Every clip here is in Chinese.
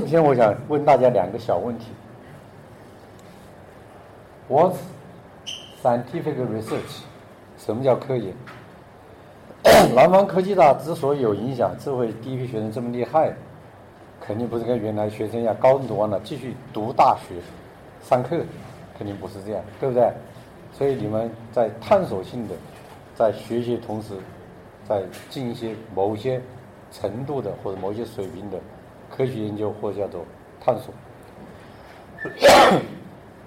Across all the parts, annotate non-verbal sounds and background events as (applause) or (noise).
首先，我想问大家两个小问题：What's scientific research？什么叫科研？(coughs) 南方科技大之所以有影响，智慧第一批学生这么厉害，肯定不是跟原来学生一样，高中读完了继续读大学、上课，肯定不是这样，对不对？所以你们在探索性的，在学习同时，在进一些某些程度的或者某些水平的科学研究或叫做探索。(coughs)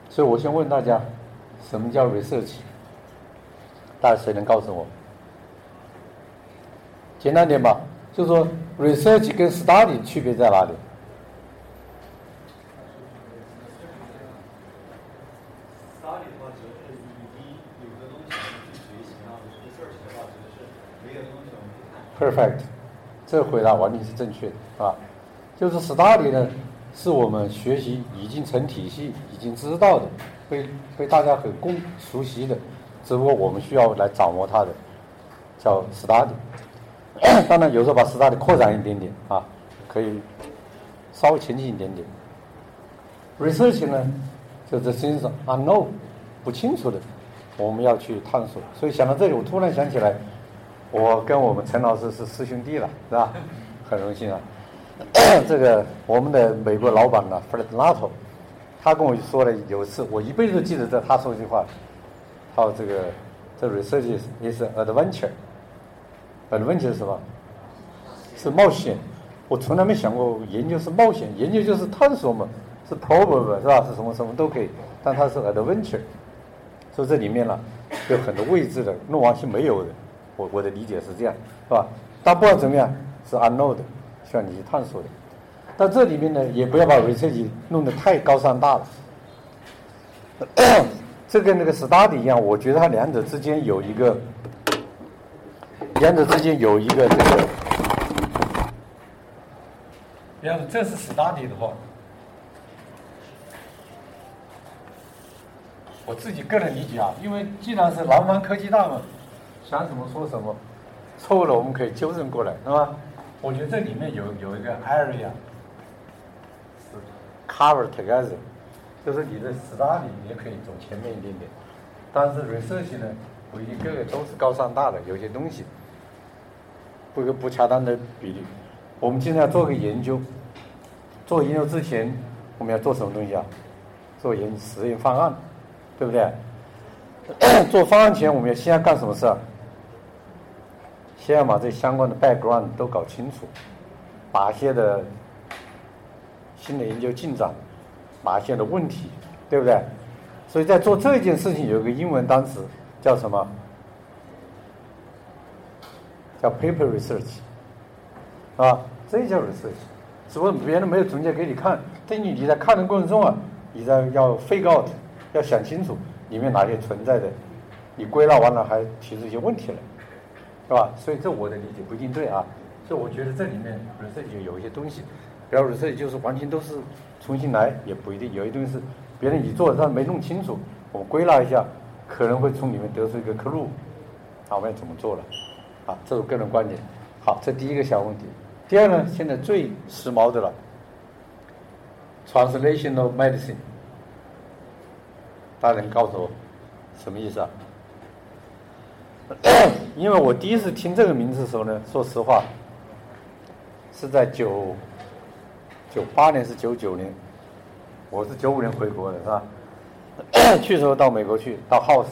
所以我先问大家，什么叫 research？大家谁能告诉我？简单点吧，就是说 research 跟 study 区别在哪里？Perfect，这个回答完全是正确的，啊，就是 study 呢，是我们学习已经成体系、已经知道的，被被大家很共熟悉的，只不过我们需要来掌握它的，叫 study。(coughs) 当然，有时候把 study 扩展一点点啊，可以稍微前进一点点。Research 呢，就是身上 unknown 不清楚的，我们要去探索。所以想到这里，我突然想起来。我跟我们陈老师是师兄弟了，是吧？很荣幸啊。(coughs) 这个我们的美国老板呢，Fred Lato，他跟我说了有一次，我一辈子都记得这他说一句话，他说这个这 research is adventure，adventure 是什么？是冒险。我从来没想过研究是冒险，研究就是探索嘛，是 probable 是吧？是什么什么都可以，但它是 adventure，所以这里面呢有很多未知的，弄完是没有的。我我的理解是这样，是吧？但不管怎么样，是 unknown 的，需要你去探索的。但这里面呢，也不要把维特吉弄得太高山大了。(coughs) 这跟那个 study 一样，我觉得它两者之间有一个，两者之间有一个这个。要是这是 study 的话，我自己个人理解啊，因为既然是南方科技大嘛。想什么说什么，错误了我们可以纠正过来，是吧？我觉得这里面有有一个 area 是 cover together，就是你的 study 也可以走前面一点点，但是 research 呢不一定个个都是高上大的，有些东西不一个不恰当的比例。我们今天要做个研究，做研究之前我们要做什么东西啊？做研实验方案，对不对？做方案前我们要先要干什么事啊？先要把这相关的 background 都搞清楚，哪些的新的研究进展，哪些的问题，对不对？所以在做这件事情，有一个英文单词叫什么？叫 paper research，啊，这叫 research。只不过别人没有总结给你看，等你你在看的过程中啊，你在要 figure out，要想清楚里面哪些存在的，你归纳完了还提出一些问题来。是吧？所以这我的理解不一定对啊。所以我觉得这里面 research 有一些东西，比如 research 就是完全都是重新来，也不一定。有一些东西是别人你做，但没弄清楚，我归纳一下，可能会从里面得出一个 clue，啊，我们要怎么做了？啊，这是个人观点。好，这第一个小问题。第二呢，现在最时髦的了，translational medicine，大家能告诉我什么意思啊？(coughs) 因为我第一次听这个名字的时候呢，说实话，是在九九八年是九九年，我是九五年回国的是吧？(coughs) 去时候到美国去，到 House，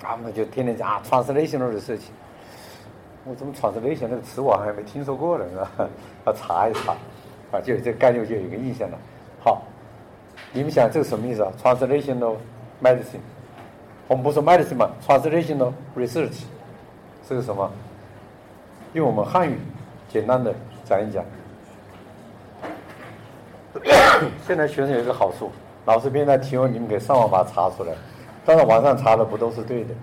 他们就天天讲啊，translation 的事情。我怎么 translation 这个词我还没听说过呢？是吧？(laughs) 要查一查，啊，就这概念就有一个印象了。好，你们想这个什么意思啊？translational medicine。我们不说 medicine，translational research 是个什么？用我们汉语简单的讲一讲。(coughs) 现在学生有一个好处，老师边在提问，你们可以上网把它查出来。但是网上查的不都是对的，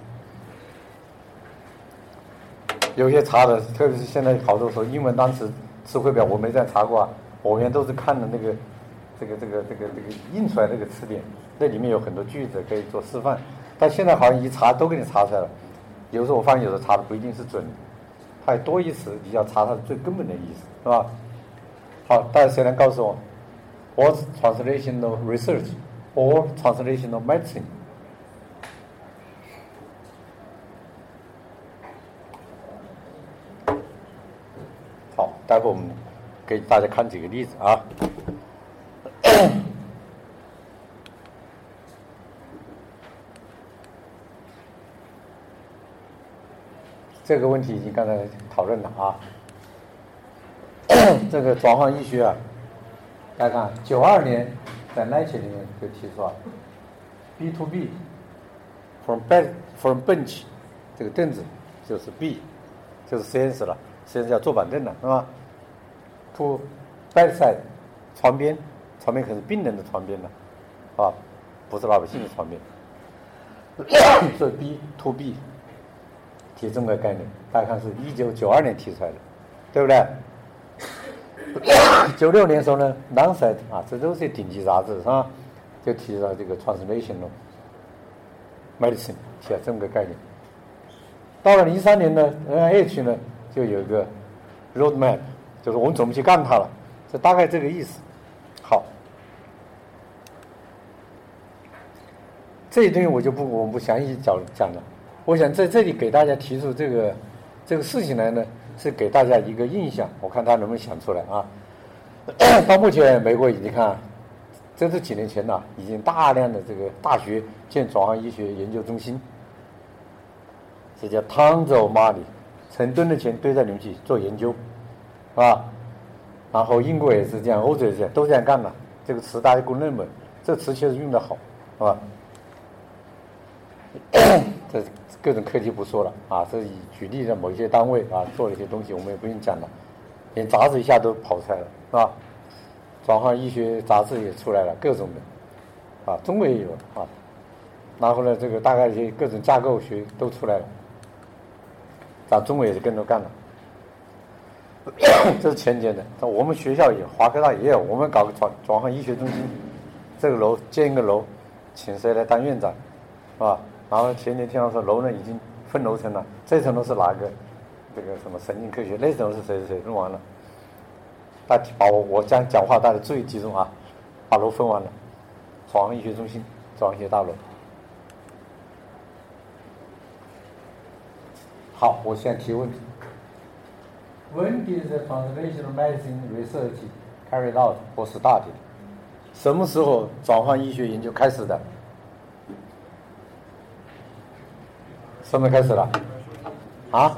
有些查的，特别是现在好多时候英文单词词汇表我没再查过啊，我原都是看的那个这个这个这个这个印出来那个词典，那里面有很多句子可以做示范。但现在好像一查都给你查出来了，有时候我发现有时候查的不一定是准，它还多一词，你要查它最根本的意思，是吧？好，大家谁能告诉我，what translational research or translational medicine？好，待会我们给大家看几个例子啊。这个问题已经刚才讨论了啊。(coughs) 这个转换医学啊，大家看，九二年在 Nature 里面就提出了 B to B，from bench from bench，这个凳子就是 B，就是实验室了，实验室叫坐板凳了，是吧？To bedside，床边，床边可是病人的床边了，啊，不是老百姓的床边。(coughs) 所以 B to B。提这么个概念，大家看是一九九二年提出来的，对不对？(coughs) 九六年时候呢，《Lancet》啊，这都是顶级杂志是吧？就提到这个 translational medicine，提了这么个概念。到了零三年呢，NIH 呢就有一个 roadmap，就是我们怎么去干它了，这大概这个意思。好，这些东西我就不我们不详细讲讲了。我想在这里给大家提出这个这个事情来呢，是给大家一个印象。我看他能不能想出来啊？(coughs) 到目前，美国已经看，这是几年前呐，已经大量的这个大学建转行医学研究中心，这叫 tons of money，成吨的钱堆在里面去做研究，是吧？然后英国也是这样，欧洲也是这样，都这样干了。这个词大家公认嘛，这词确实用的好，是吧？(coughs) 这。各种课题不说了啊，这以举例的某一些单位啊做了一些东西，我们也不用讲了。连杂志一下都跑出来了，是吧？转换医学杂志也出来了，各种的，啊，中国也有啊。然后呢，这个大概一些各种架构学都出来了，咱中国也是跟着干了。(coughs) 这是前年的，我们学校也，华科大也有，我们搞个转转换医学中心，这个楼建一个楼，请谁来当院长，是吧？然后前天听到说楼呢已经分楼层了，这层楼是哪个？这个什么神经科学？那层楼是谁谁谁弄完了？大家把我我讲讲话大家注意集中啊！把楼分完了，转换医学中心，转换医学大楼。好，我现在提问题。When did the translational medicine research carried out or started？什么时候转换医学研究开始的？什么开始了？啊？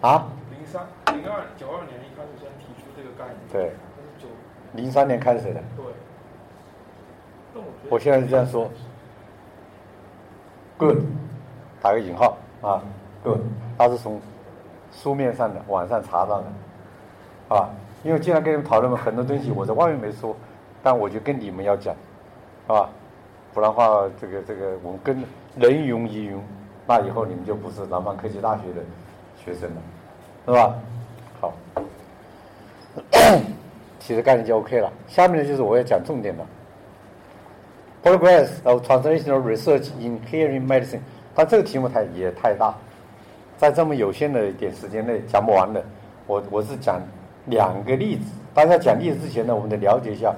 啊？零三、零二、九二年一开始先提出这个概念。对。零三年开始的。对。我现在是这样说。Good，打个引号啊。Good，他是从书面上的，网上查到的，啊，因为经常跟你们讨论很多东西，我在外面没说，但我就跟你们要讲，啊，不然话这个这个我们跟人云亦云。那以后你们就不是南方科技大学的学生了，是吧？好，其实概念就 OK 了。下面呢就是我要讲重点的。Progress of translational research in hearing medicine。但这个题目太也太大，在这么有限的一点时间内讲不完的。我我是讲两个例子。大家讲例子之前呢，我们得了解一下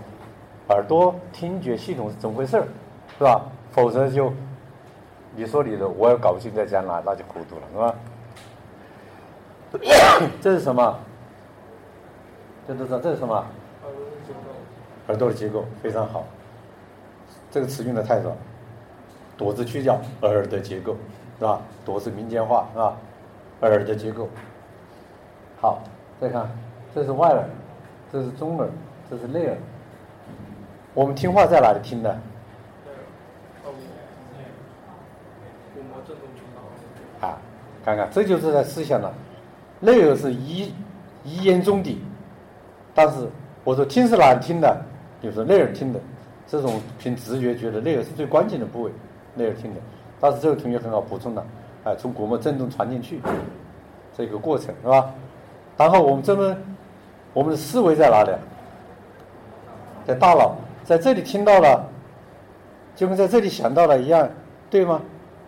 耳朵听觉系统是怎么回事儿，是吧？否则就。你说你的，我也搞不清在讲哪，那就糊涂了，是吧？(coughs) 这是什么？这都知道这是什么？耳朵的结构非常好。这个词用的太少，朵字去掉，耳的结构，是吧？朵是民间话，是吧？耳的结构。好，再看，这是外耳，这是中耳，这是内耳。我们听话在哪里听的？啊，看看，这就是在思想了。内耳是一一言中的，但是我说听是哪听的？就是内耳听的，这种凭直觉觉得内耳是最关键的部位，内耳听的。但是这个同学很好补充了，哎，从鼓膜振动传进去，这个过程是吧？然后我们这么，我们的思维在哪里啊？在大脑，在这里听到了，就跟在这里想到了一样，对吗？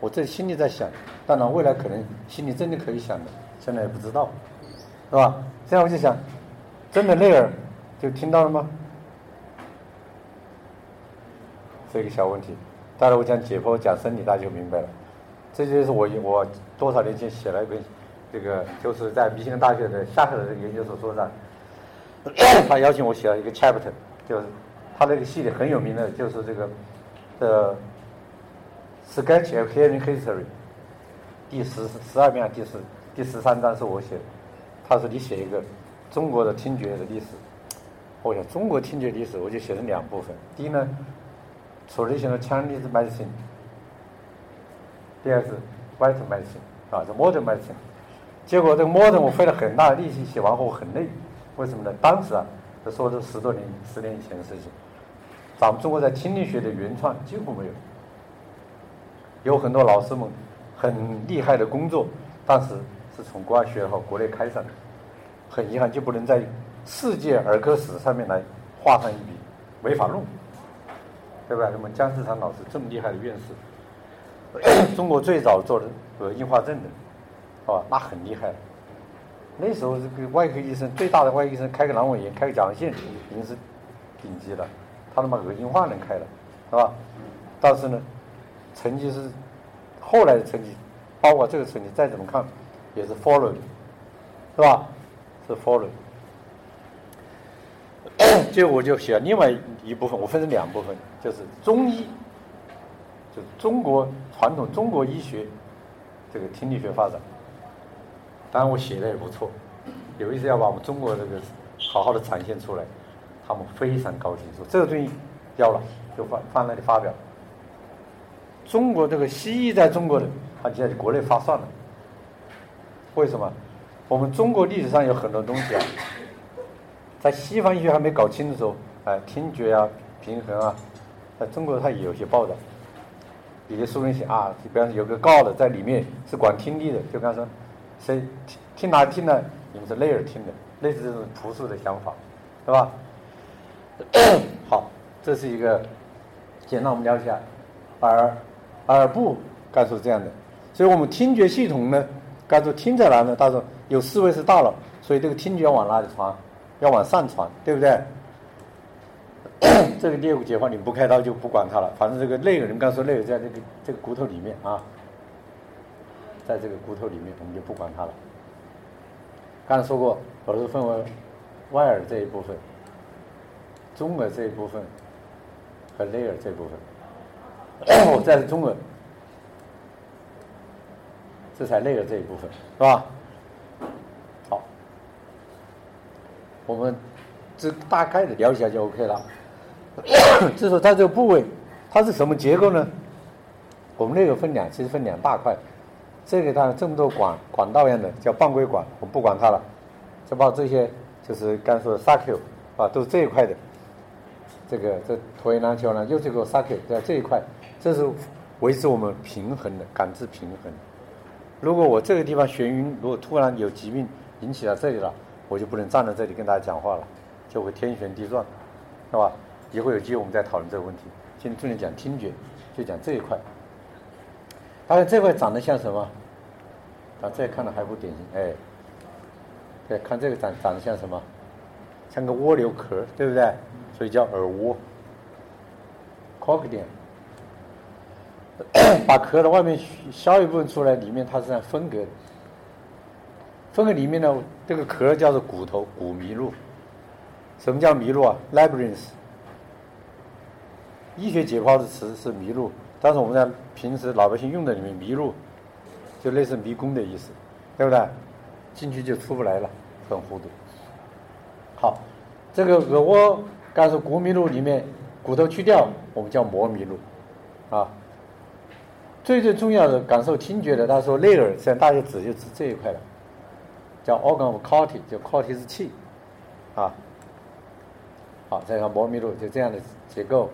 我这心里在想，当然未来可能心里真的可以想的，现在也不知道，是吧？现在我就想，真的内耳就听到了吗？这个小问题，待会我讲解剖讲生理，大家就明白了。这就是我我多少年前写了一本，这个就是在密歇根大学的夏克的研究所说的，他邀请我写了一个 chapter，就是他那个系列很有名的，就是这个的 sketch of hearing history，第十十二篇第十第十三章是我写的。他说你写一个中国的听觉的历史，我想中国听觉历史我就写成两部分，第一呢。除了现在 Chinese medicine，第二是 White medicine，啊，这 modern medicine。结果这个 modern 我费了很大的力气写完后很累，为什么呢？当时啊，这说的十多年、十年以前的事情，咱们中国在听力学的原创几乎没有，有很多老师们很厉害的工作，但是是从国外学好国内开上的，很遗憾就不能在世界儿科史上面来画上一笔，没法弄。对吧？那么姜志昌老师这么厉害的院士，中国最早做的呃硬化症的，哦，那很厉害。那时候这个外科医生最大的外科医生开个阑尾炎，开个甲状腺已经是顶级了。他他妈恶硬化能开了，是吧？但是呢，成绩是后来的成绩，包括这个成绩再怎么看也是 follow，是吧？是 follow。(coughs) 就我就写了另外一部分，我分成两部分，就是中医，就是中国传统中国医学这个听力学发展。当然我写的也不错，有意思要把我们中国这个好好的展现出来，他们非常高兴，说这个东西要了就放放那里发表。中国这个西医在中国的，它就在国内发算了。为什么？我们中国历史上有很多东西啊。在西方医学还没搞清的时候，哎，听觉啊、平衡啊，在中国它也有些报道。有些书里写啊，比方说有个告的在里面是管听力的，就刚说谁听听哪听呢？你们是内耳听的，类似这种朴素的想法，对吧？(coughs) 好，这是一个简单我们了解下而耳部该说是这样的，所以我们听觉系统呢，该说听在哪呢？他说有四位是大脑，所以这个听觉要往哪里传？要往上传，对不对？(coughs) 这个颞骨解剖，你不开刀就不管它了。反正这个内耳，你们刚说内耳在这个这个骨头里面啊，在这个骨头里面，我们就不管它了。刚才说过，耳朵分为外耳这一部分、中耳这一部分和内耳这一部分。我再是中文，这才累了这一部分，是吧？好我们这大概的了解一下就 OK 了。(coughs) 就说它这个部位，它是什么结构呢？我们那个分两，其实分两大块。这个它这么多管管道一样的叫半规管，我们不管它了。就把这些就是刚说的 s a c u 啊，都是这一块的。这个这椭圆篮球呢，又是个 s a c u 在这一块，这是维持我们平衡的感知平衡。如果我这个地方眩晕，如果突然有疾病引起到这里了。我就不能站在这里跟大家讲话了，就会天旋地转，是吧？以后有机会我们再讨论这个问题。今天重点讲听觉，就讲这一块。大家这块长得像什么？啊，这看的还不典型，哎，对，看这个长长得像什么？像个蜗牛壳，对不对？所以叫耳蜗 c o c k 把壳的外面削一部分出来，里面它是这样分隔的。分隔里面呢，这个壳叫做骨头骨麋鹿。什么叫麋鹿啊？labyrinth。医学解剖的词是麋鹿，但是我们在平时老百姓用的里面，麋鹿就类似迷宫的意思，对不对？进去就出不来了，很糊涂。好，这个耳蜗，刚才骨麋鹿里面骨头去掉，我们叫膜麋鹿，啊。最最重要的感受听觉的，他说内耳，现在大家指就指这一块了。叫 organ of corti，叫 corti 是气，啊，好，再看膜麋鹿就这样的结构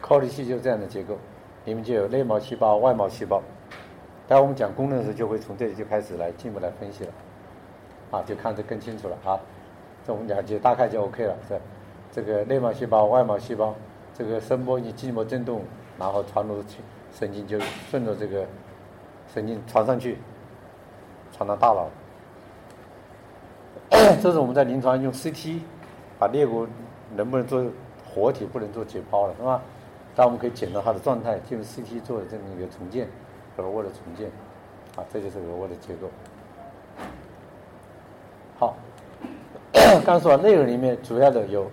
，corti 气就这样的结构，里面就有内毛细胞、外毛细胞。待会我们讲功能的时候，就会从这里就开始来进一步来分析了，啊，就看得更清楚了啊。这我们讲就大概就 OK 了，这这个内毛细胞、外毛细胞，这个声波以筋膜振动，然后传入去神经，就顺着这个神经传上去，传到大脑。(coughs) 这是我们在临床用 CT 把裂骨能不能做活体，不能做解剖了，是吧？但我们可以检查它的状态，进入 CT 做的这么一个重建，额外的重建，啊，这就是额外的结构。好，(coughs) 刚说内耳里面主要的有，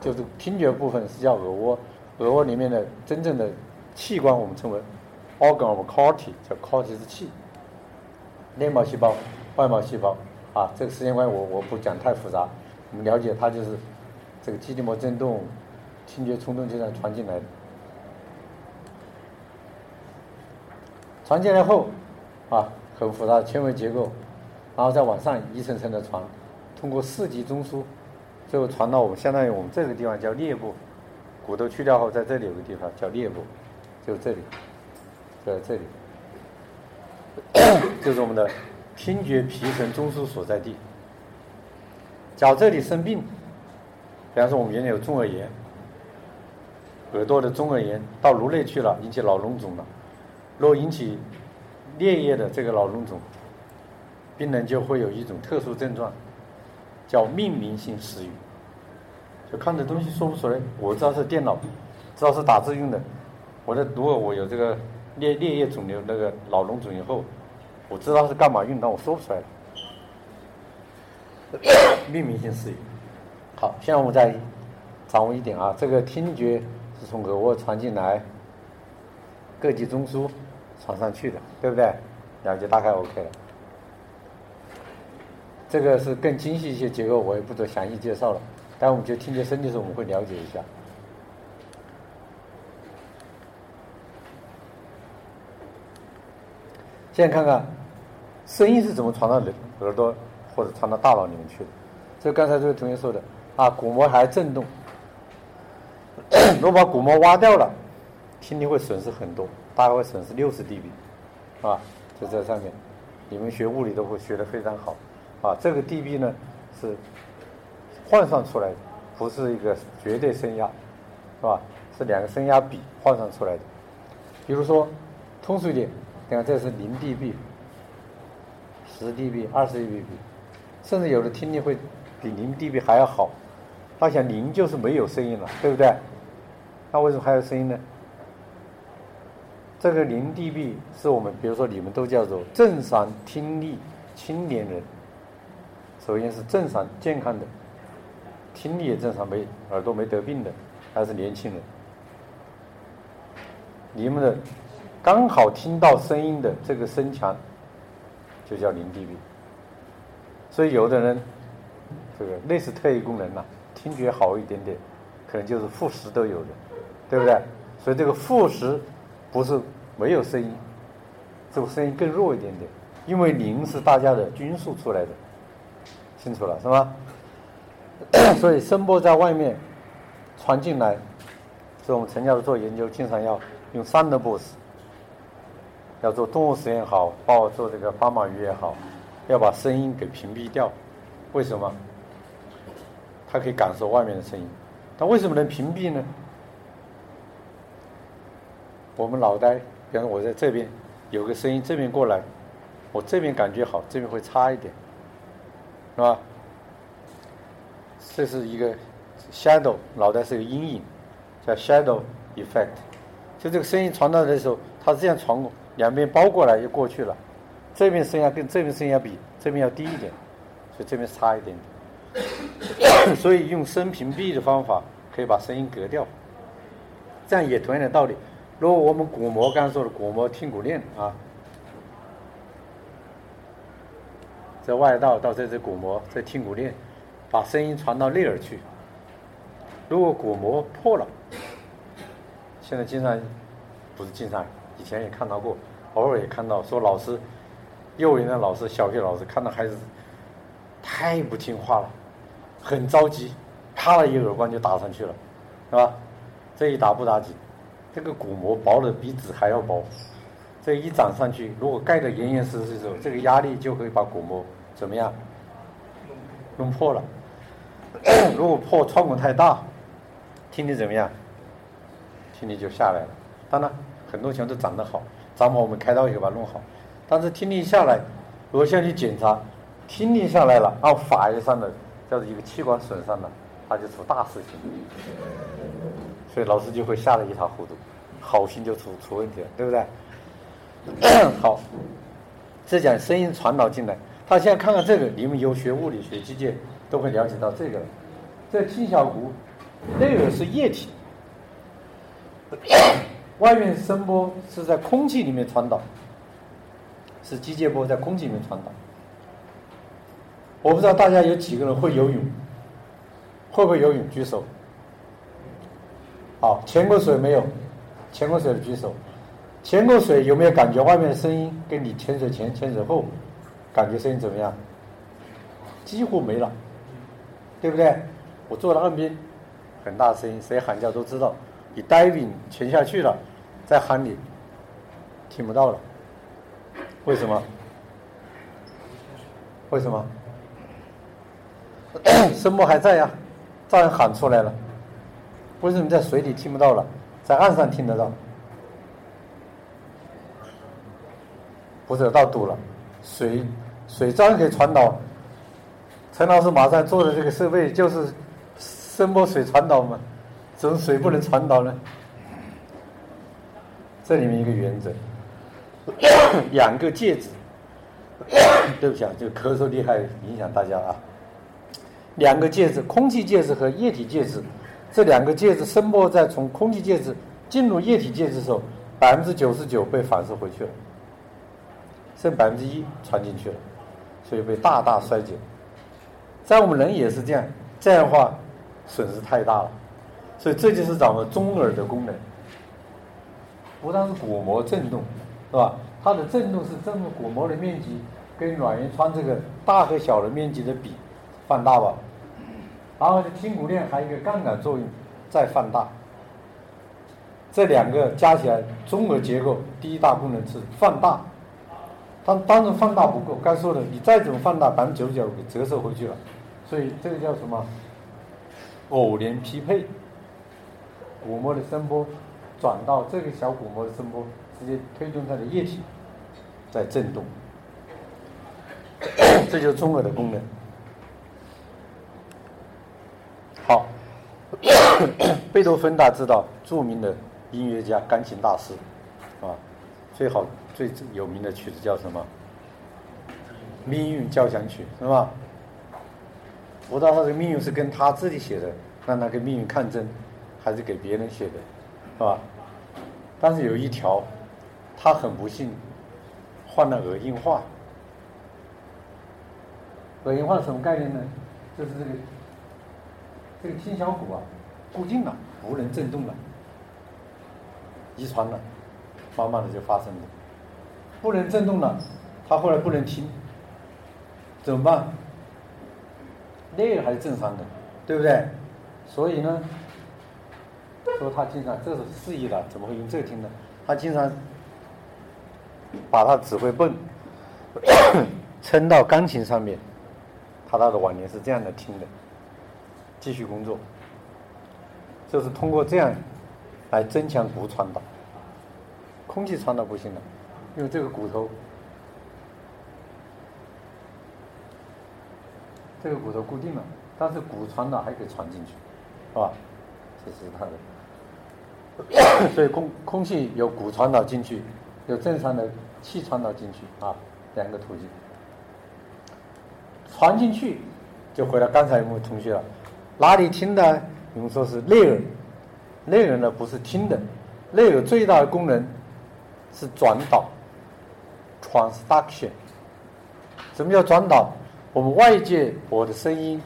就是听觉部分是叫耳蜗，耳蜗里面的真正的器官我们称为 organ of corti，叫 corti 是气，内毛细胞、外毛细胞，啊，这个时间关系我我不讲太复杂，我们了解它就是这个基底膜振动、听觉冲动就这样传进来的，传进来后，啊，很复杂的纤维结构。然后再往上一层层的传，通过四级中枢，最后传到我们相当于我们这个地方叫颞部，骨头去掉后，在这里有个地方叫颞部，就这里，在这里，(coughs) 就是我们的听觉皮层中枢所在地。假如这里生病，比方说我们原来有中耳炎，耳朵的中耳炎到颅内去了，引起脑脓肿了，若引起颞叶的这个脑脓肿。病人就会有一种特殊症状，叫命名性失语，就看着东西说不出来。我知道是电脑，知道是打字用的。我的如果我有这个颞颞叶肿瘤那个脑脓肿以后，我知道是干嘛用，但我说不出来。命名性失语。好，现在我们再掌握一点啊，这个听觉是从耳蜗传进来，各级中枢传上去的，对不对？了解大概 OK 了。这个是更精细一些结构，我也不做详细介绍了。但我们就听觉声的时候，我们会了解一下。现在看看声音是怎么传到耳耳朵或者传到大脑里面去的。就刚才这位同学说的啊，鼓膜还震动，(coughs) 如果把鼓膜挖掉了，听力会损失很多，大概会损失六十 dB，啊，就在上面。你们学物理都会学得非常好。啊，这个 dB 呢是换算出来的，不是一个绝对声压，是吧？是两个声压比换算出来的。比如说，通俗一点，你看这是零 dB、十 dB、二十 dB，甚至有的听力会比零 dB 还要好。他想零就是没有声音了，对不对？那为什么还有声音呢？这个零 dB 是我们，比如说你们都叫做正常听力青年人。首先是正常健康的，听力也正常，没耳朵没得病的，还是年轻人。你们的刚好听到声音的这个声强，就叫零 dB。所以有的人，这个类似特异功能呐，听觉好一点点，可能就是负十都有的，对不对？所以这个负十不是没有声音，这个声音更弱一点点，因为零是大家的均数出来的。清楚了是吧？所以声波在外面传进来，是我们陈教授做研究经常要用三的 boss，要做动物实验也好，包括做这个斑马鱼也好，要把声音给屏蔽掉。为什么？它可以感受外面的声音。它为什么能屏蔽呢？我们脑袋，比方说我在这边有个声音，这边过来，我这边感觉好，这边会差一点。是吧？这是一个 shadow，脑袋是个阴影，叫 shadow effect。就这个声音传到的时候，它是这样传过，两边包过来又过去了。这边声压跟这边声压比，这边要低一点，所以这边差一点。(coughs) 所以用声屏蔽的方法可以把声音隔掉。这样也同样的道理。如果我们鼓膜刚才说的鼓膜听骨链啊。这外道到这只鼓膜，这听骨链，把声音传到内耳去。如果鼓膜破了，现在经常不是经常，以前也看到过，偶尔也看到说老师，幼儿园的老师、小学老师看到孩子太不听话了，很着急，啪了一耳光就打上去了，是吧？这一打不打紧，这个鼓膜薄的比纸还要薄。这一长上去，如果盖得严严实实的时候，这个压力就可以把鼓膜怎么样弄破了。(coughs) 如果破创口太大，听力怎么样？听力就下来了。当然，很多钱都长得好，长好我们开刀以后把它弄好。但是听力下来，如果下去检查，听力下来了，按法医上的叫做一个器官损伤了，它就出大事情，所以老师就会吓得一塌糊涂，好心就出出问题了，对不对？(coughs) 好，这讲声音传导进来，他现在看看这个，你们有学物理学机械都会了解到这个了，这听小骨内耳是液体，外面声波是在空气里面传导，是机械波在空气里面传导。我不知道大家有几个人会游泳，会不会游泳？举手。好，潜过水没有？潜过水的举手。潜过水有没有感觉外面的声音？跟你潜水前、潜水后感觉声音怎么样？几乎没了，对不对？我坐在岸边，很大声音，谁喊叫都知道。你 diving 潜下去了，在喊你，听不到了。为什么？为什么？(coughs) 声波还在呀，照样喊出来了。为什么在水里听不到了，在岸上听得到？不是到堵了，水水照样可以传导。陈老师马上做的这个设备就是声波水传导嘛，怎么水不能传导呢？这里面一个原则，(coughs) 两个介质。(coughs) 对不起啊，就咳嗽厉害影响大家啊。两个介质，空气介质和液体介质，这两个介质声波在从空气介质进入液体介质的时候，百分之九十九被反射回去了。剩百分之一传进去了，所以被大大衰减。在我们人也是这样，这样的话损失太大了。所以这就是咱们中耳的功能，不但是鼓膜振动，是吧？它的振动是振动鼓膜的面积跟软圆窗这个大和小的面积的比放大吧。然后听骨链还有一个杠杆作用，再放大。这两个加起来，中耳结构第一大功能是放大。当当然放大不够，该说的，你再怎么放大，百分之九十九给折射回去了，所以这个叫什么？偶联匹配，鼓膜的声波转到这个小鼓膜的声波，直接推动它的液体在振动，(coughs) 这就是中耳的功能。好，(coughs) 贝多芬大家知道，著名的音乐家、钢琴大师，啊，最好。最有名的曲子叫什么？《命运交响曲》是吧？我知道他的命运是跟他自己写的，让他跟命运抗争，还是给别人写的，是吧？但是有一条，他很不幸患了耳硬化。耳硬化什么概念呢？就是这个这个听小骨啊固定了，不能震动了，遗传了，慢慢的就发生了。不能震动了，他后来不能听，怎么办？那个还是正常的，对不对？所以呢，说他经常这是示意的，怎么会用这个听呢？他经常把他指挥泵 (coughs) 撑到钢琴上面，他他的晚年是这样的听的，继续工作，就是通过这样来增强骨传导，空气传导不行了。因为这个骨头，这个骨头固定了，但是骨传导还可以传进去，是吧？这是它的，(coughs) 所以空空气有骨传导进去，有正常的气传导进去啊，两个途径。传进去，就回到刚才我们同学了，哪里听的？你们说是内耳，内耳呢不是听的，内耳最大的功能是转导。Transduction，什么叫转导？我们外界我的声音，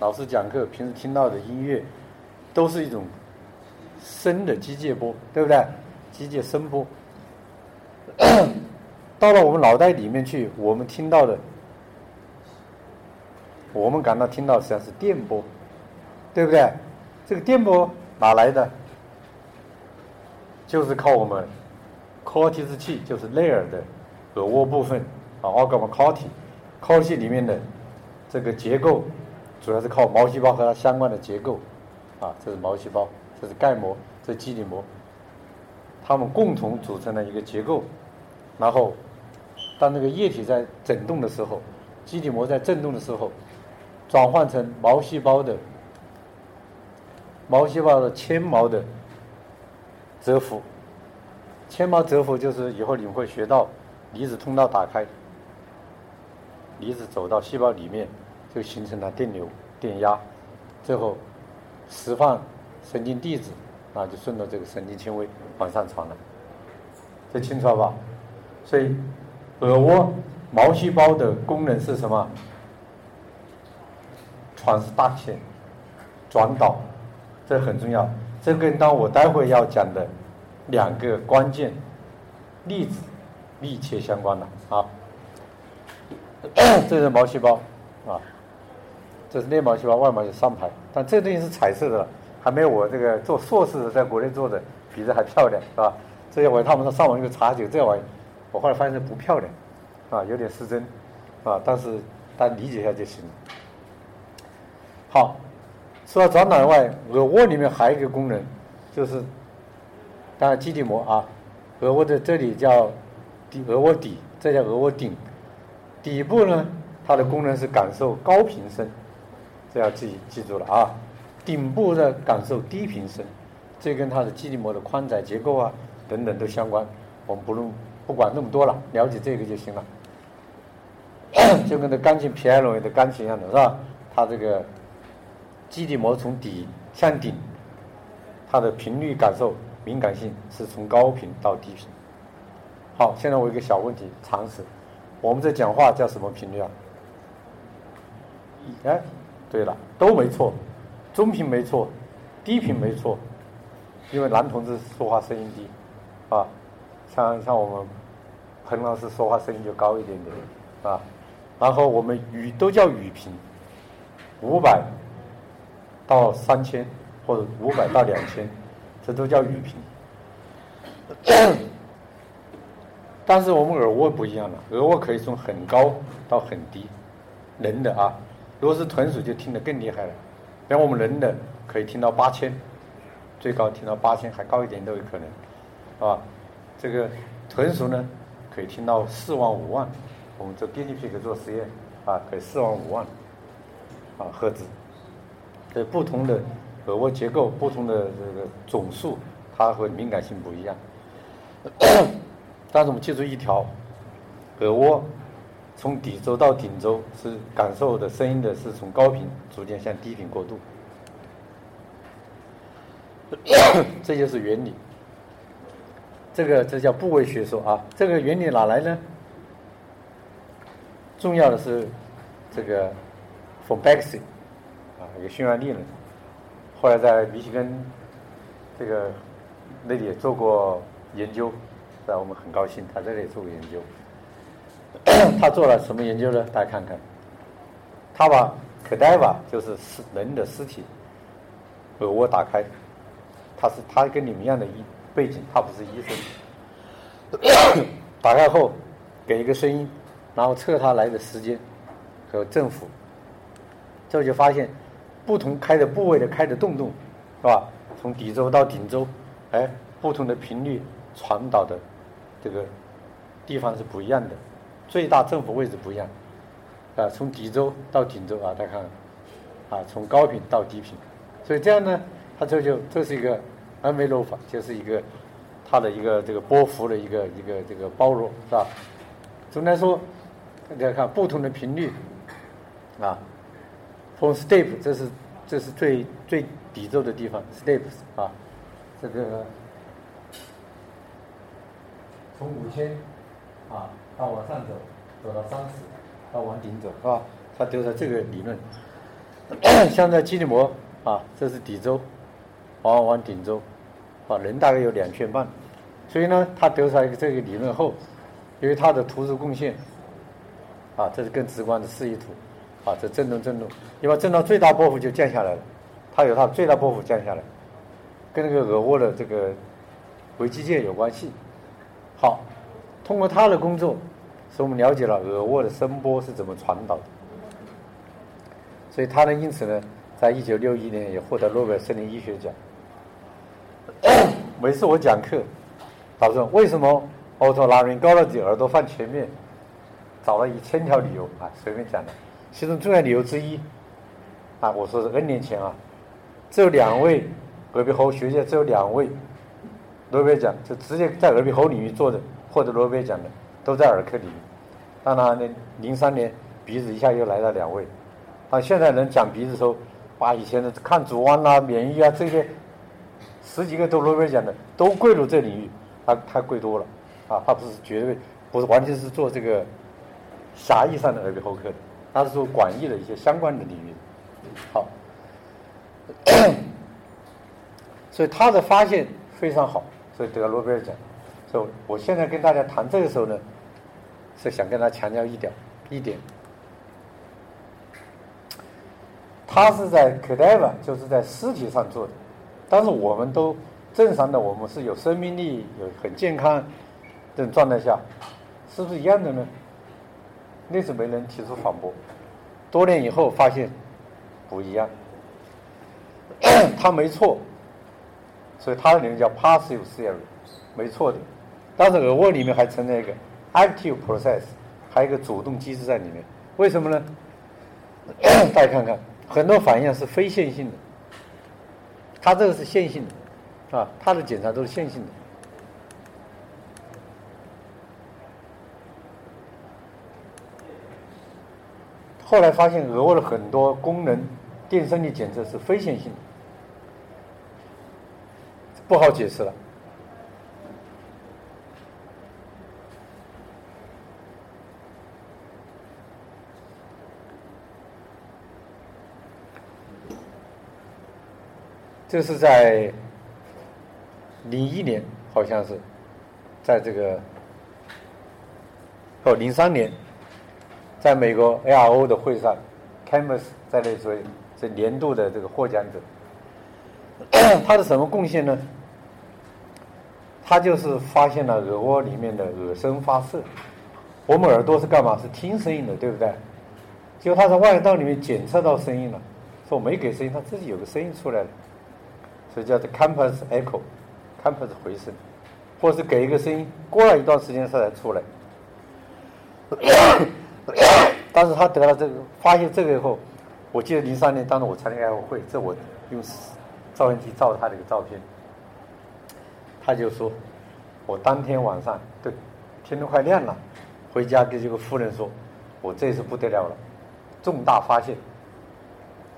老师讲课平时听到的音乐，都是一种声的机械波，对不对？机械声波，(coughs) 到了我们脑袋里面去，我们听到的，我们感到听到实际上是电波，对不对？这个电波哪来的？就是靠我们 coatis 器，就是内耳的。耳蜗部分啊，奥格玛考体，考体里面的这个结构，主要是靠毛细胞和它相关的结构啊，这是毛细胞，这是盖膜，这是基底膜，它们共同组成了一个结构。然后，当那个液体在振动的时候，基底膜在振动的时候，转换成毛细胞的毛细胞的纤毛的蛰伏。纤毛蛰伏就是以后你会学到离子通道打开，离子走到细胞里面，就形成了电流、电压，最后释放神经递质，啊，就顺着这个神经纤维往上传了。这清楚了吧？所以，耳蜗毛细胞的功能是什么？传是大线，转导，这很重要。这跟当我待会要讲的两个关键例子密切相关的啊。(clears throat) 这是毛细胞啊，这是内毛细胞，外毛细胞上排，但这东西是彩色的了，还没有我这个做硕士的在国内做的比这还漂亮，是吧？这些我他们说上网去查就这玩意，我后来发现不漂亮，啊，有点失真，啊，但是大家理解一下就行了。好，除了转导外，耳蜗里面还有一个功能，就是当然基底膜啊，耳蜗的这里叫底耳蜗底，这叫耳蜗顶，底部呢，它的功能是感受高频声，这要记记住了啊，顶部的感受低频声，这跟它的基底膜的宽窄结构啊。等等都相关，我们不用不管那么多了，了解这个就行了。(coughs) 就跟这钢琴 Piano 的钢琴一样的是吧？它这个基底膜从底向顶，它的频率感受敏感性是从高频到低频。好，现在我有个小问题，常识，我们在讲话叫什么频率啊？哎，对了，都没错，中频没错，低频没错，因为男同志说话声音低。啊，像像我们彭老师说话声音就高一点点，啊，然后我们语都叫语频，五百到三千或者五百到两千，这都叫语频。但是我们耳蜗不一样了，耳蜗可以从很高到很低，人的啊，如果是豚鼠就听得更厉害了，像我们人的可以听到八千，最高听到八千，还高一点都有可能。啊，这个豚鼠呢，可以听到四万五万，我们做 d n p 可做实验，啊，可以四万五万，啊赫兹。这不同的耳蜗结构，不同的这个总数，它会敏感性不一样。但是我们记住一条，耳蜗从底周到顶周是感受的声音的是从高频逐渐向低频过渡，(coughs) 这就是原理。这个这叫部位学说啊，这个原理哪来呢？重要的是这个 f o r b a x y 啊，一个匈牙利人，后来在密西根这个那里也做过研究，在我们很高兴，他这里做过研究。(clears throat) 他做了什么研究呢？大家看看，他把可代瓦就是尸人的尸体耳蜗打开，他是他跟你们一样的一。背景，他不是医生。打开后，给一个声音，然后测它来的时间和振幅，这就发现不同开的部位的开的洞洞，是吧？从底周到顶周，哎，不同的频率传导的这个地方是不一样的，最大振幅位置不一样，啊，从底周到顶周啊，大家看，啊，从高频到低频，所以这样呢，它这就这是一个。安维罗法就是一个它的一个这个波幅的一个一个这个包容是吧？总的来说，大家看不同的频率啊，from step 这是这是最最底座的地方，steps 啊，这个从五千啊到往上走，走到三十，到往顶走是吧？它得出这个理论，(coughs) 像在基底膜啊，这是底周。往往顶周，啊，人大概有两圈半，所以呢，他得出来一个这个理论后，因为他的突出贡献，啊，这是更直观的示意图，啊，这振动振动，因为振到最大波幅就降下来了，它有它最大波幅降下来，跟那个耳蜗的这个微机件有关系。好，通过他的工作，使我们了解了耳蜗的声波是怎么传导的，所以他呢，因此呢，在一九六一年也获得诺贝尔生理医学奖。(coughs) 每次我讲课，导师为什么 otolaryngology 耳朵放前面？找了一千条理由啊，随便讲的。其中重要理由之一，啊，我说是 N 年前啊，只有两位耳鼻喉学界只有两位诺贝尔奖，就直接在耳鼻喉领域做的获得诺贝尔奖的，都在耳科领域。当然，呢零三年鼻子一下又来了两位，啊，现在人讲鼻子的时候，把以前的抗组胺啊、免疫啊这些十几个都诺贝尔奖的都归入这领域，他他贵多了，啊，他不是绝对不是完全是做这个狭义上的耳鼻喉科的，他是做广义的一些相关的领域。好，所以他的发现非常好，所以得诺贝尔奖。所以我现在跟大家谈这个时候呢，是想跟他强调一点一点，他是在 cadaver，就是在尸体上做的，但是我们都正常的，我们是有生命力、有很健康这种状态下，是不是一样的呢？那次没人提出反驳，多年以后发现。不一样，(coughs) 他没错，所以他的名字叫 passive theory，没错的。但是耳蜗里面还存在一个 active process，还有一个主动机制在里面。为什么呢？(coughs) 大家看看，很多反应是非线性的，它这个是线性的，啊，它的检查都是线性的。后来发现耳蜗的很多功能。电生理检测是非线性的，不好解释了。这是在零一年，好像是在这个哦零三年，在美国 ARO 的会上，Camus 在那说。是年度的这个获奖者，(coughs) 他的什么贡献呢？他就是发现了耳蜗里面的耳声发射。我们耳朵是干嘛？是听声音的，对不对？结果他在外道里面检测到声音了，说我没给声音，他自己有个声音出来了，所以叫做 campus echo，campus 回声，或是给一个声音，过了一段时间它才出来。(coughs) 但是他得了这个，发现这个以后。我记得零三年当时我参加爱好会，这我用照相机照他的一个照片，他就说，我当天晚上对天都快亮了，回家跟这个夫人说，我这次不得了了，重大发现，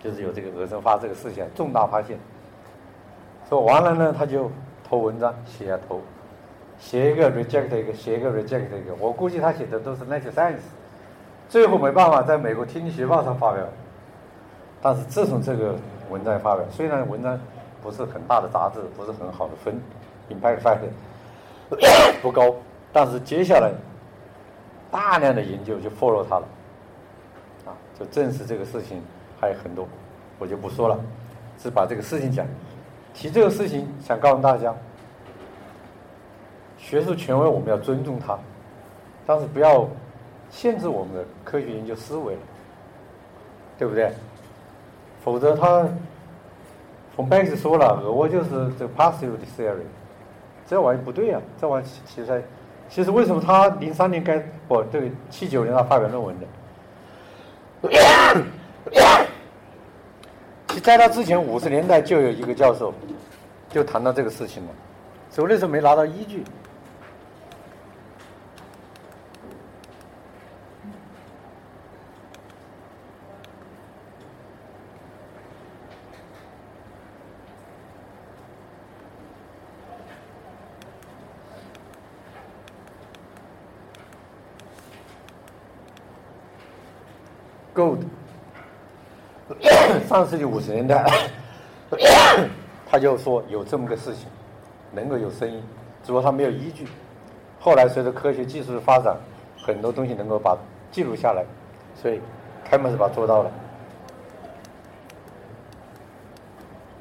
就是有这个耳声发这个事情，重大发现。说完了呢，他就投文章写啊投，写一个 reject 一个，写一个 reject 一个，我估计他写的都是那些 science，最后没办法在美国天气学报上发表。但是自从这个文章发表，虽然文章不是很大的杂志，不是很好的分，impact factor 不高，但是接下来大量的研究就 follow 他了，啊，就证实这个事情还有很多，我就不说了，只把这个事情讲。提这个事情想告诉大家，学术权威我们要尊重它，但是不要限制我们的科学研究思维，对不对？否则他，冯贝斯说了，耳蜗就是这个 passive theory，这玩意不对呀，这玩意其实，其实为什么他零三年该不对七九年他发表论文的？在他之前五十年代就有一个教授，就谈到这个事情了，所以那时候没拿到依据。上世纪五十年代，(coughs) 他就说有这么个事情，能够有声音，只不过他没有依据。后来随着科学技术的发展，很多东西能够把记录下来，所以开门是把它做到了。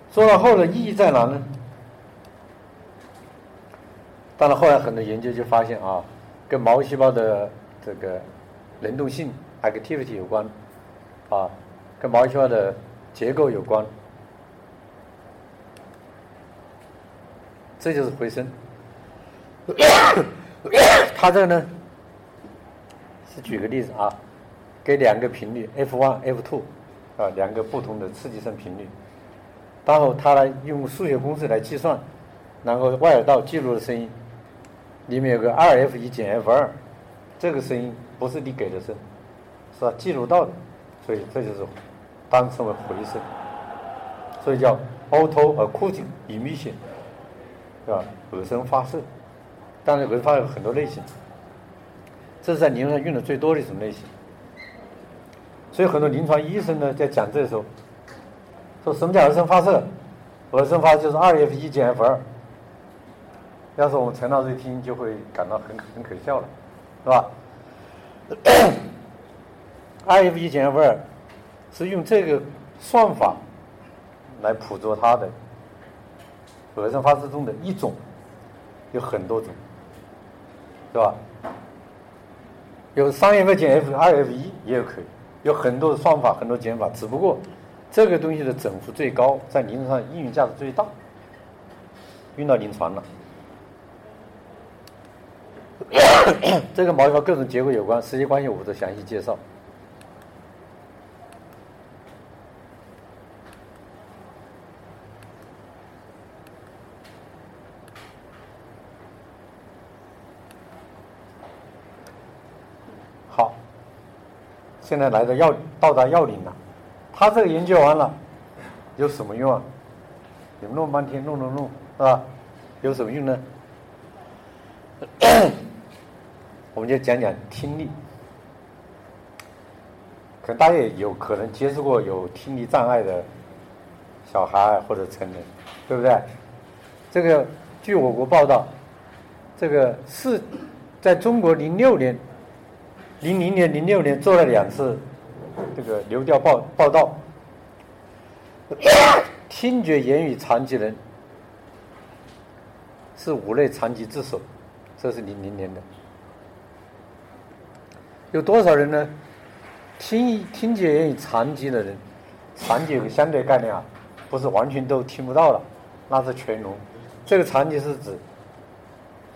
做到后的意义在哪呢？当然，后来很多研究就发现啊，跟毛细胞的这个能动性 （activity） 有关。啊，跟毛细胞的结构有关，这就是回声。(coughs) 它这个呢，是举个例子啊，给两个频率 f one、f two，啊，两个不同的刺激声频率，然后他来用数学公式来计算，然后外耳道记录的声音，里面有个二 f 一减 f 二，这个声音不是你给的声，是吧？记录到的，所以这就是当称为回声，所以叫 auto acoustic emission，是吧？耳声发射，当然耳声发射有很多类型，这是在临床上用的最多的一种类型。所以很多临床医生呢，在讲这时候，说什么叫耳声发射？耳声发射就是二 f 一减 f 二。要是我们陈老师一听，就会感到很很可笑了，是吧？二 f 一减 f 二是用这个算法来捕捉它的合成方式中的一种，有很多种，是吧？有三 f 减 f 二 f 一也有可以。有很多的算法，很多减法，只不过这个东西的整幅最高，在临床上应用价值最大，用到临床了。(coughs) 这个毛细胞各种结构有关，时间关系我不做详细介绍。现在来到要到达要领了，他这个研究完了，有什么用啊？你们弄半天弄弄弄，是吧？有什么用呢？(coughs) 我们就讲讲听力。可大家也有可能接触过有听力障碍的小孩或者成人，对不对？这个据我国报道，这个是在中国零六年。零零年、零六年做了两次这个流调报报道，(coughs) 听觉言语残疾人是五类残疾之首，这是零零年的。有多少人呢？听听觉言语残疾的人，残疾有个相对概念啊，不是完全都听不到了，那是全聋。这个残疾是指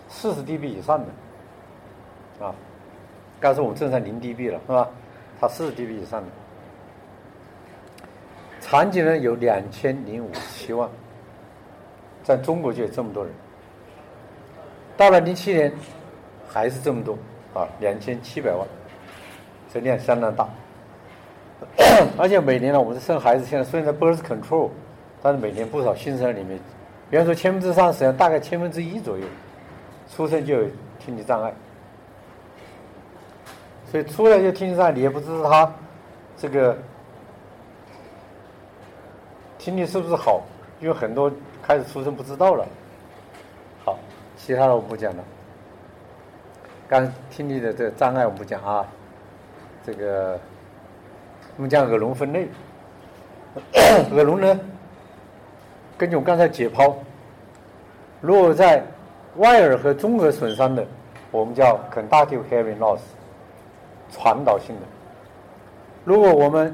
四十 dB 以上的啊。刚才我们正常零 dB 了，是吧？它四十 dB 以上的残疾人有两千零五十七万，在中国就有这么多人。到了零七年，还是这么多啊，两千七百万，这量相当大。(coughs) 而且每年呢，我们生孩子现在虽然在 birth control，但是每年不少新生儿里面，比方说千分之三，实际上大概千分之一左右，出生就有听力障碍。所以出来就听上，你也不知道他这个听力是不是好，因为很多开始出生不知道了。好，其他的我不讲了。刚听力的这个障碍我不讲啊，这个我们讲耳聋分类。(coughs) 耳聋呢，根据我刚才解剖，如果在外耳和中耳损伤的，我们叫 conductive hearing loss。传导性的，如果我们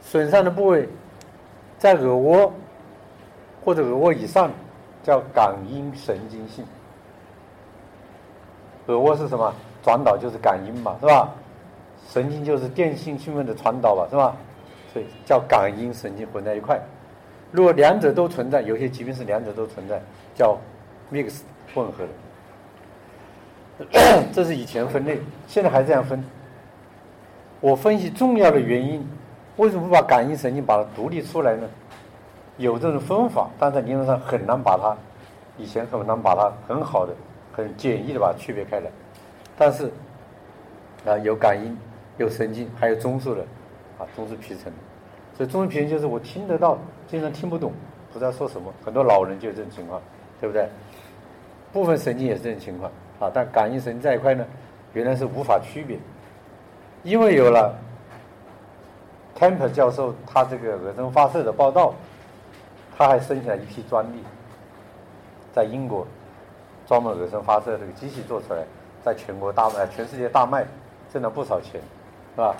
损伤的部位在耳蜗或者耳蜗以上，叫感音神经性。耳蜗是什么？转导就是感音嘛，是吧？神经就是电信兴奋的传导吧，是吧？所以叫感音神经混在一块。如果两者都存在，有些疾病是两者都存在，叫。Mix 混合的，(clears throat) 这是以前分类，现在还这样分。我分析重要的原因，为什么不把感应神经把它独立出来呢？有这种分法，但在临床上很难把它，以前很难把它很好的、很简易的把它区别开来。但是啊，有感应、有神经，还有中枢的啊，中枢皮层。所以中枢皮层就是我听得到，经常听不懂，不知道说什么。很多老人就有这种情况，对不对？部分神经也是这种情况啊，但感应神经这一块呢，原来是无法区别，因为有了 Temper 教授他这个耳声发射的报道，他还申请了一批专利，在英国专门耳声发射这个机器做出来，在全国大卖，全世界大卖，挣了不少钱，是吧？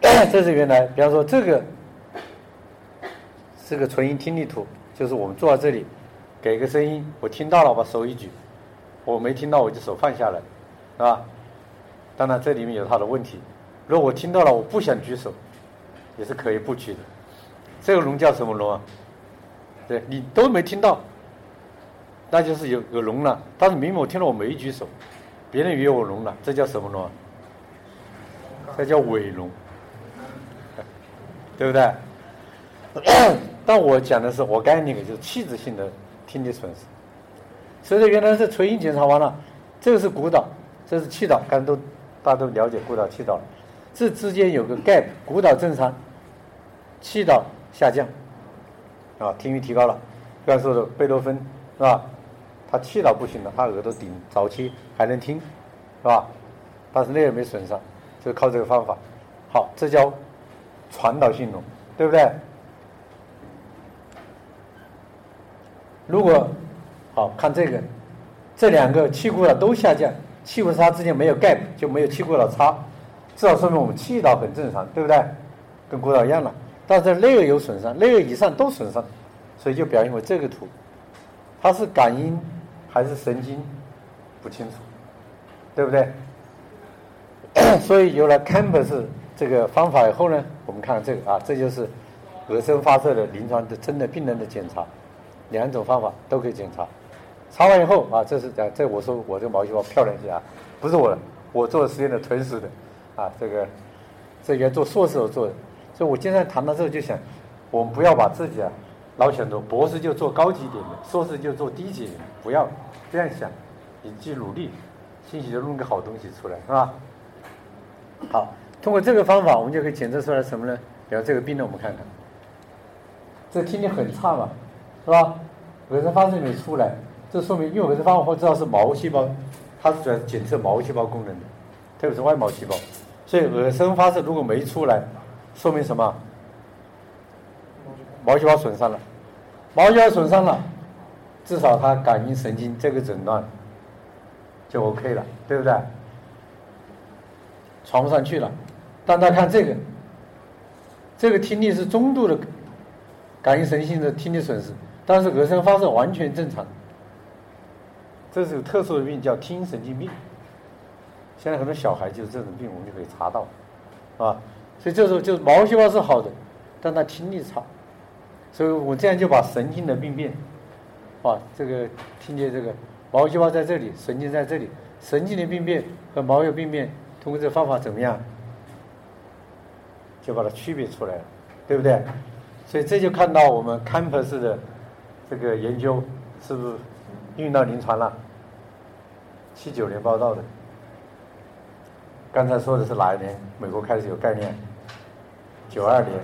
(coughs) 这是原来，比方说这个是个纯音听力图，就是我们坐在这里。给个声音，我听到了，把手一举；我没听到，我就手放下来。是吧？当然这里面有它的问题。如果我听到了，我不想举手，也是可以不举的。这个聋叫什么聋啊？对你都没听到，那就是有有聋了。但是明明我听到我没举手，别人以为我聋了，这叫什么聋啊？这叫伪聋，对不对？(coughs) 但我讲的是我刚才那个就是器质性的听力损失。所以说原来是垂音检查完了，这个是鼓导，这是气导，刚都大家都了解鼓导气导了，这之间有个 gap，鼓导正常，气导下降，啊，听力提高了。刚才说的贝多芬是吧？他气导不行了，他耳朵顶早期还能听，是吧？但是那也没损伤，就靠这个方法。好，这叫传导性聋，对不对？如果好看这个，这两个气鼓导都下降，气鼓差之间没有 gap，就没有气鼓导差，至少说明我们气道很正常，对不对？跟鼓导一样了。但是内耳有损伤，内耳以上都损伤，所以就表现为这个图，它是感应还是神经不清楚，对不对？(coughs) 所以有了 Campus 这个方法以后呢，我们看这个啊，这就是耳声发射的临床的真的病人的检查，两种方法都可以检查。查完以后啊，这是啊，这我说我这个毛细胞漂亮些啊，不是我的，我做实验的纯实的，啊，这个这个做硕士时候做的，所以我经常谈到这个就想，我们不要把自己啊老想着博士就做高级点的，硕士就做低级点，不要这样想，你既努力，兴许就弄个好东西出来，是吧？好，通过这个方法，我们就可以检测出来什么呢？比如这个病人，我们看看，这听力很差嘛，是吧？耳声发射没出来。这说明，因为耳声发我知道是毛细胞，它是主要是检测毛细胞功能的，特别是外毛细胞。所以耳声发射如果没出来，说明什么？毛细胞损伤了，毛细胞损伤了，至少它感应神经这个诊断就 OK 了，对不对？传不上去了。但大家看这个，这个听力是中度的感应神经的听力损失，但是耳声发射完全正常。这是有特殊的病，叫听神经病。现在很多小孩就是这种病，我们就可以查到，啊，所以这时候就是毛细胞是好的，但他听力差，所以我这样就把神经的病变，啊，这个听见这个毛细胞在这里，神经在这里，神经的病变和毛有病变，通过这方法怎么样，就把它区别出来了，对不对？所以这就看到我们 Campus 的这个研究是不是？运到临床了，七九年报道的。刚才说的是哪一年？美国开始有概念？九二年，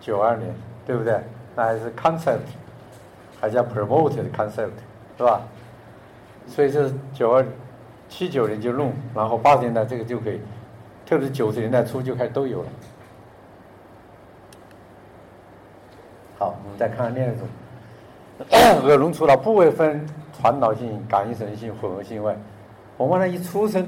九二年，对不对？那还是 concept，还叫 promote 的 concept，是吧？所以这是九二七九年就弄，然后八十年代这个就可以，特别是九十年代初就开始都有了。好，我们再看看另一种。耳聋除了部位分传导性、感应神经性、混合性外，我们呢一出生，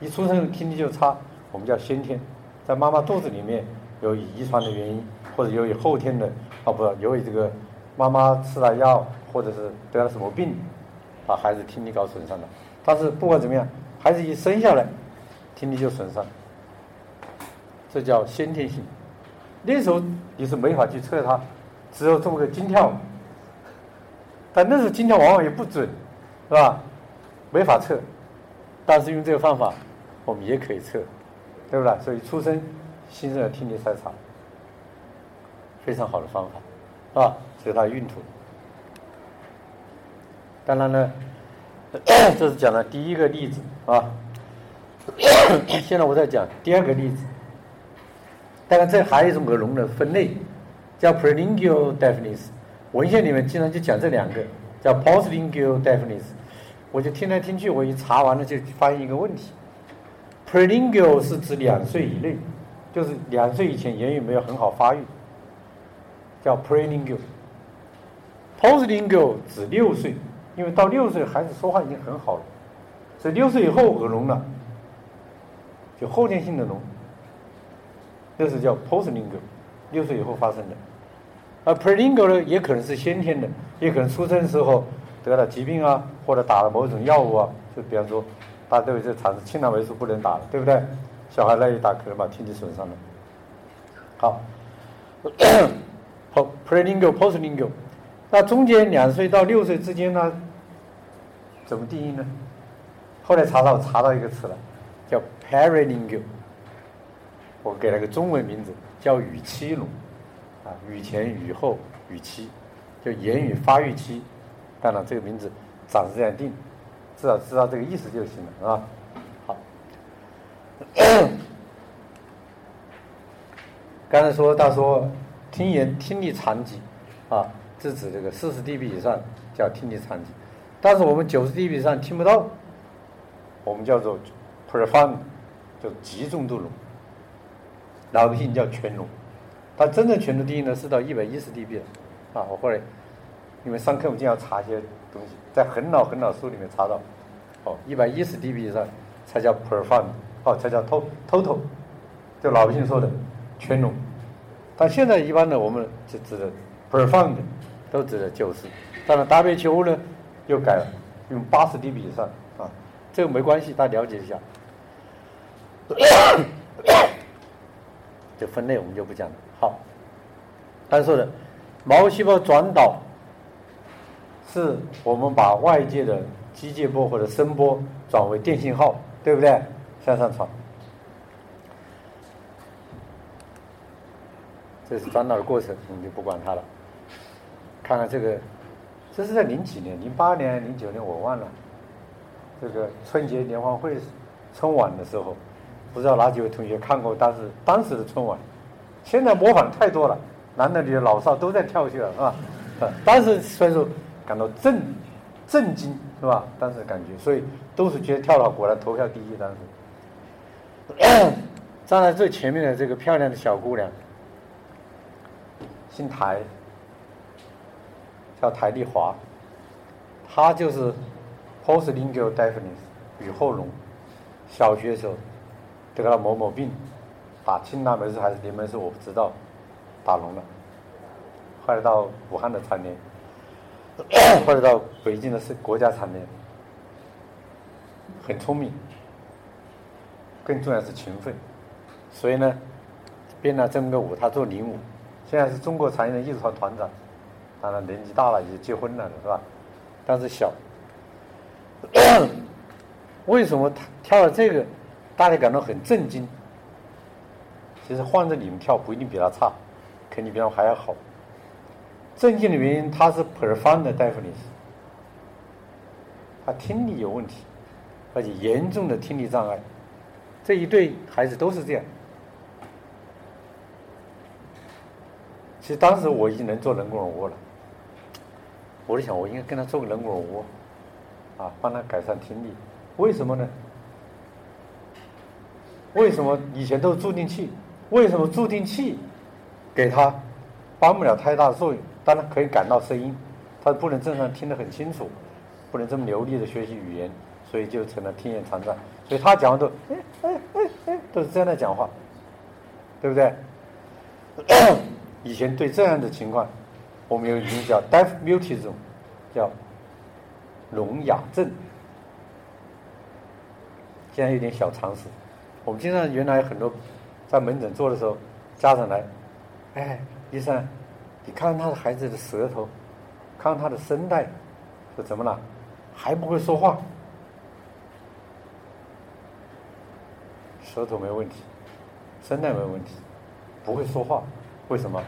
一出生听力就差，我们叫先天，在妈妈肚子里面有遗传的原因，或者由于后天的，啊不，由于这个妈妈吃了药，或者是得了什么病，把孩子听力搞损伤了。但是不管怎么样，孩子一生下来，听力就损伤，这叫先天性。那时候你是没法去测它，只有这么个心跳。但那时候心跳往往也不准，是吧？没法测，但是用这个方法，我们也可以测，对不对？所以出生新生儿听力筛查，非常好的方法，是吧？这是它用途。当然呢，(coughs) 这是讲的第一个例子啊。现在 (coughs) 我在讲第二个例子。当然，这还有一种耳聋的分类，叫 prelingual deafness。文献里面经常就讲这两个，叫 postlingual deafness。我就听来听去，我一查完了就发现一个问题：prelingual 是指两岁以内，就是两岁以前言语没有很好发育，叫 prelingual。postlingual 指六岁，因为到六岁孩子说话已经很好了，所以六岁以后耳聋了，就后天性的聋，这是叫 postlingual，六岁以后发生的。而，perlingo 呢，也可能是先天的，也可能出生的时候得了疾病啊，或者打了某种药物啊，就比方说，大家都有这个常识，青霉素不能打了，对不对？小孩那一打可能把听力损伤了。好，perlingo、postlingo，那中间两岁到六岁之间呢，怎么定义呢？后来查到查到一个词了，叫 perilingual。我给了个中文名字，叫语期聋，啊，语前、雨后、雨期，就言语发育期。当然，这个名字暂时这样定，至少知道这个意思就行了，是吧？好。刚才说，他说听言听力残疾，啊，是指这个四十 dB 以上叫听力残疾，但是我们九十 dB 以上听不到，我们叫做 profound，就极重度聋。老百姓叫全聋，它真正全的定义呢是到一百一十 dB 了，啊，我后来因为上课我经常查一些东西，在很老很老书里面查到，哦，一百一十 dB 以上才叫 profound，哦，才叫 total，就老百姓说的全聋，但现在一般呢我们就指的 profound，都指的九十，当然 WHO 呢又改了，用八十 dB 以上，啊，这个没关系，大家了解一下。(coughs) 这分类我们就不讲了。好，他说的毛细胞转导，是我们把外界的机械波或者声波转为电信号，对不对？向上传，这是转导的过程，我们就不管它了。看看这个，这是在零几年，零八年、零九年我忘了。这个春节联欢会春晚的时候。不知道哪几位同学看过当时当时的春晚？现在模仿太多了，男的女的老少都在跳去了，是吧？当时所以说感到震震惊，是吧？当时感觉，所以都是觉得跳得好，果然投票第一。当时 (coughs) 站在最前面的这个漂亮的小姑娘，姓台，叫台丽华，她就是 postlingual deafness 语后聋，小学时候。得了某某病，打青霉素还是柠檬素我不知道，打聋了。后来到武汉的残联，后来到北京的是国家残联，很聪明，更重要是勤奋，所以呢，编了这么个舞，他做领舞，现在是中国残联的艺术团团长，当然年纪大了，也结婚了，是吧？但是小，(coughs) 为什么他跳了这个？大家感到很震惊。其实换着你们跳不一定比他差，肯定比他还要好。震惊的原因，他是 profound deafness，他听力有问题，而且严重的听力障碍。这一对孩子都是这样。其实当时我已经能做人工耳蜗了，我就想我应该跟他做个人工耳蜗，啊，帮他改善听力。为什么呢？为什么以前都是助听器？为什么助听器给他帮不了太大的作用？当然可以感到声音，他不能正常听得很清楚，不能这么流利的学习语言，所以就成了听言残障。所以他讲话都哎哎哎哎，都是这样的讲话，对不对？(coughs) 以前对这样的情况，我们有一个叫 deaf mutism，叫聋哑症。现在有点小常识。我们经常原来很多在门诊做的时候，家长来，哎，医生，你看他的孩子的舌头，看他的声带，说怎么了？还不会说话？舌头没问题，声带没问题，不会说话，为什么？